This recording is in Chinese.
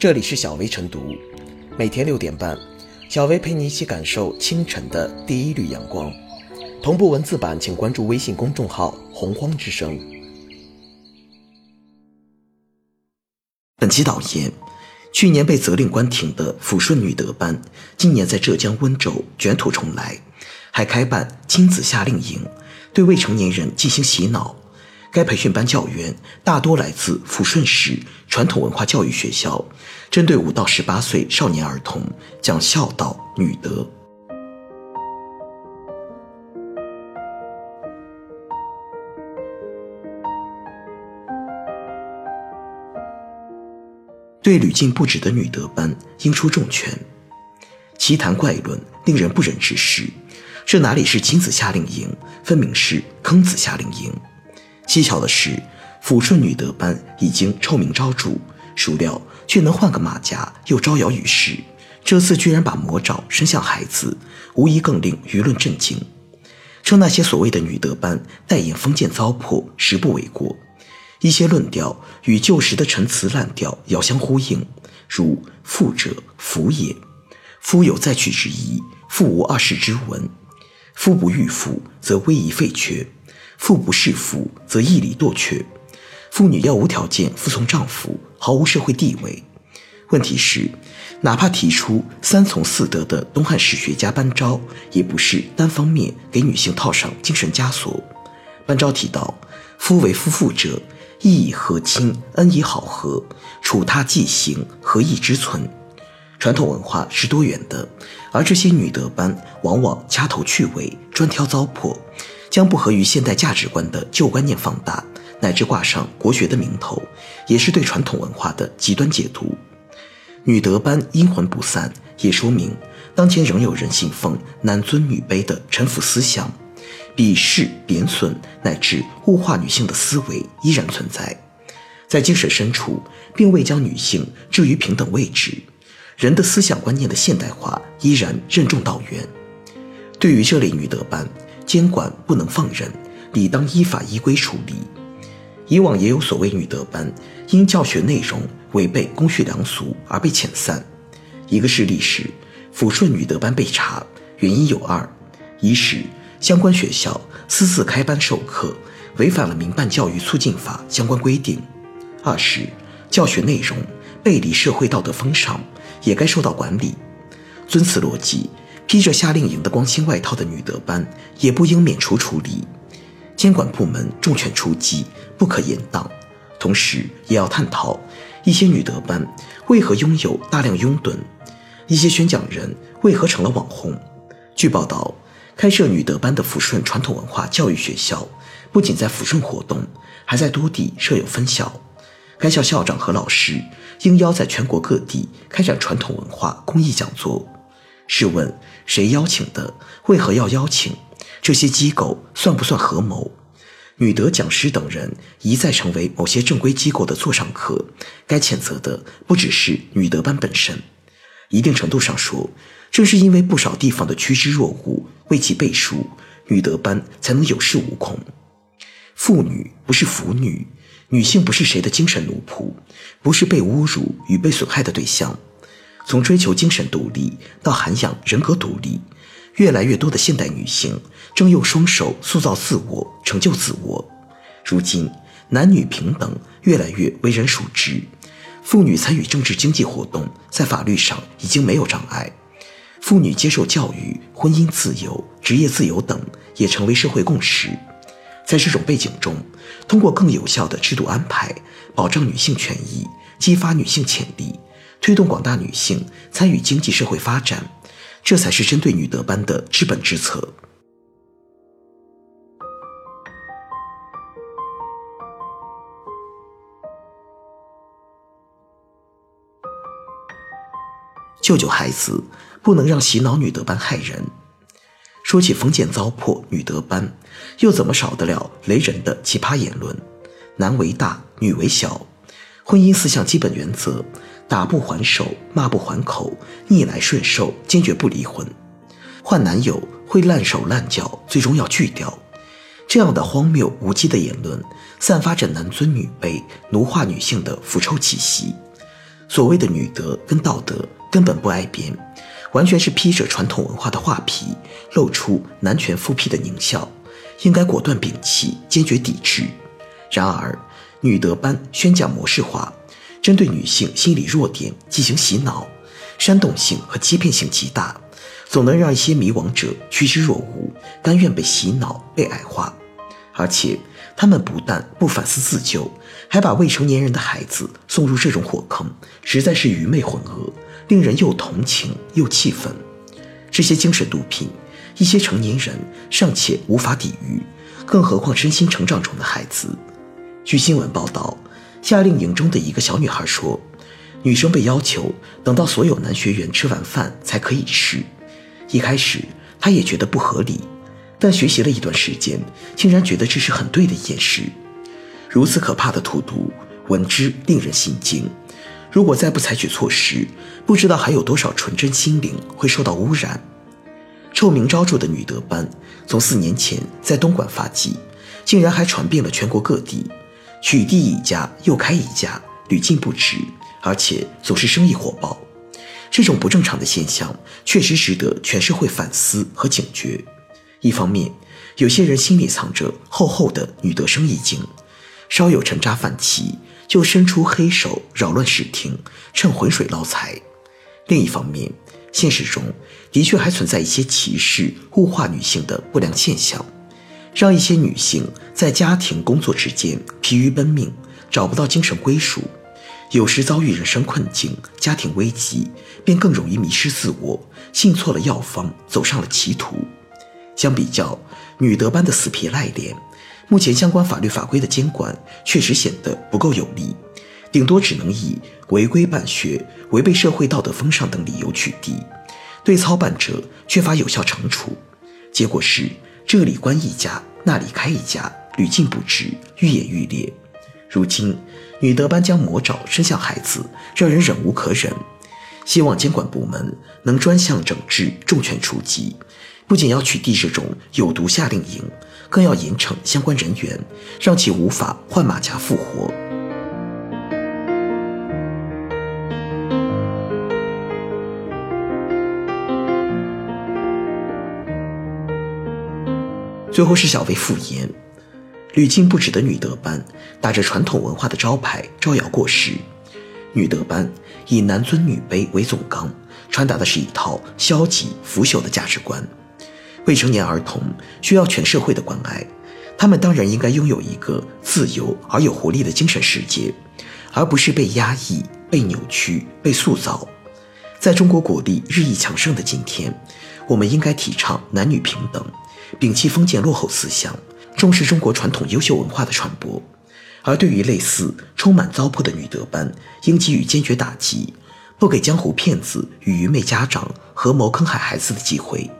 这里是小薇晨读，每天六点半，小薇陪你一起感受清晨的第一缕阳光。同步文字版，请关注微信公众号“洪荒之声”。本期导言：去年被责令关停的抚顺女德班，今年在浙江温州卷土重来，还开办亲子夏令营，对未成年人进行洗脑。该培训班教员大多来自抚顺市传统文化教育学校，针对五到十八岁少年儿童讲孝道、女德。对屡禁不止的女德班应出重拳，奇谈怪论，令人不忍直视。这哪里是亲子夏令营，分明是坑子夏令营。蹊跷的是，抚顺女德班已经臭名昭著，孰料却能换个马甲又招摇于世。这次居然把魔爪伸向孩子，无疑更令舆论震惊。称那些所谓的女德班代言封建糟粕，实不为过。一些论调与旧时的陈词滥调遥相呼应，如“富者福也”，夫有再娶之意，妇无二世之闻；夫不欲妇，则威仪废缺；妇不是妇，则义理堕却。妇女要无条件服从丈夫，毫无社会地位。问题是，哪怕提出三从四德的东汉史学家班昭，也不是单方面给女性套上精神枷锁。班昭提到：“夫为夫妇者。”义以和亲，恩以好合，处他既行，何义之存？传统文化是多元的，而这些女德班往往掐头去尾，专挑糟粕，将不合于现代价值观的旧观念放大，乃至挂上国学的名头，也是对传统文化的极端解读。女德班阴魂不散，也说明当前仍有人信奉男尊女卑的臣服思想。鄙视、贬损乃至物化女性的思维依然存在，在精神深处并未将女性置于平等位置，人的思想观念的现代化依然任重道远。对于这类女德班，监管不能放任，理当依法依规处理。以往也有所谓女德班因教学内容违背公序良俗而被遣散。一个事例是，抚顺女德班被查，原因有二：一是。相关学校私自开班授课，违反了民办教育促进法相关规定；二是教学内容背离社会道德风尚，也该受到管理。遵此逻辑，披着夏令营的光鲜外套的女德班也不应免除处理。监管部门重拳出击，不可言当。同时，也要探讨一些女德班为何拥有大量拥趸，一些宣讲人为何成了网红。据报道。开设女德班的抚顺传统文化教育学校，不仅在抚顺活动，还在多地设有分校。该校校长和老师应邀在全国各地开展传统文化公益讲座。试问，谁邀请的？为何要邀请？这些机构算不算合谋？女德讲师等人一再成为某些正规机构的座上客，该谴责的不只是女德班本身。一定程度上说，正是因为不少地方的趋之若鹜为其背书，女德班才能有恃无恐。妇女不是腐女，女性不是谁的精神奴仆，不是被侮辱与被损害的对象。从追求精神独立到涵养人格独立，越来越多的现代女性正用双手塑造自我，成就自我。如今，男女平等越来越为人熟知。妇女参与政治经济活动，在法律上已经没有障碍；妇女接受教育、婚姻自由、职业自由等也成为社会共识。在这种背景中，通过更有效的制度安排，保障女性权益，激发女性潜力，推动广大女性参与经济社会发展，这才是针对女德班的治本之策。救救孩子，不能让洗脑女德班害人。说起封建糟粕女德班，又怎么少得了雷人的奇葩言论？男为大，女为小，婚姻四项基本原则：打不还手，骂不还口，逆来顺受，坚决不离婚。换男友会烂手烂脚，最终要拒掉。这样的荒谬无稽的言论，散发着男尊女卑、奴化女性的腐臭气息。所谓的女德跟道德根本不挨边，完全是披着传统文化的画皮，露出男权复辟的狞笑，应该果断摒弃，坚决抵制。然而，女德班宣讲模式化，针对女性心理弱点进行洗脑，煽动性和欺骗性极大，总能让一些迷惘者趋之若鹜，甘愿被洗脑、被矮化。而且，他们不但不反思自救，还把未成年人的孩子送入这种火坑，实在是愚昧混合，令人又同情又气愤。这些精神毒品，一些成年人尚且无法抵御，更何况身心成长中的孩子？据新闻报道，夏令营中的一个小女孩说，女生被要求等到所有男学员吃完饭才可以吃。一开始，她也觉得不合理。但学习了一段时间，竟然觉得这是很对的一件事。如此可怕的荼毒，闻之令人心惊。如果再不采取措施，不知道还有多少纯真心灵会受到污染。臭名昭著的女德班，从四年前在东莞发迹，竟然还传遍了全国各地，取缔一家又开一家，屡禁不止，而且总是生意火爆。这种不正常的现象，确实值得全社会反思和警觉。一方面，有些人心里藏着厚厚的女德生意经，稍有沉渣泛起，就伸出黑手扰乱视听，趁浑水捞财；另一方面，现实中的确还存在一些歧视、物化女性的不良现象，让一些女性在家庭、工作之间疲于奔命，找不到精神归属，有时遭遇人生困境、家庭危机，便更容易迷失自我，信错了药方，走上了歧途。相比较女德班的死皮赖脸，目前相关法律法规的监管确实显得不够有力，顶多只能以违规办学、违背社会道德风尚等理由取缔，对操办者缺乏有效惩处。结果是这里关一家，那里开一家，屡禁不止，愈演愈烈。如今女德班将魔爪伸向孩子，让人忍无可忍。希望监管部门能专项整治，重拳出击。不仅要取缔这种有毒夏令营，更要严惩相关人员，让其无法换马甲复活。最后是小薇复言，屡禁不止的女德班打着传统文化的招牌招摇过市，女德班以男尊女卑为总纲，传达的是一套消极腐朽的价值观。未成年儿童需要全社会的关爱，他们当然应该拥有一个自由而有活力的精神世界，而不是被压抑、被扭曲、被塑造。在中国国力日益强盛的今天，我们应该提倡男女平等，摒弃封建落后思想，重视中国传统优秀文化的传播。而对于类似充满糟粕的女德班，应给予坚决打击，不给江湖骗子与愚昧家长合谋坑害孩子的机会。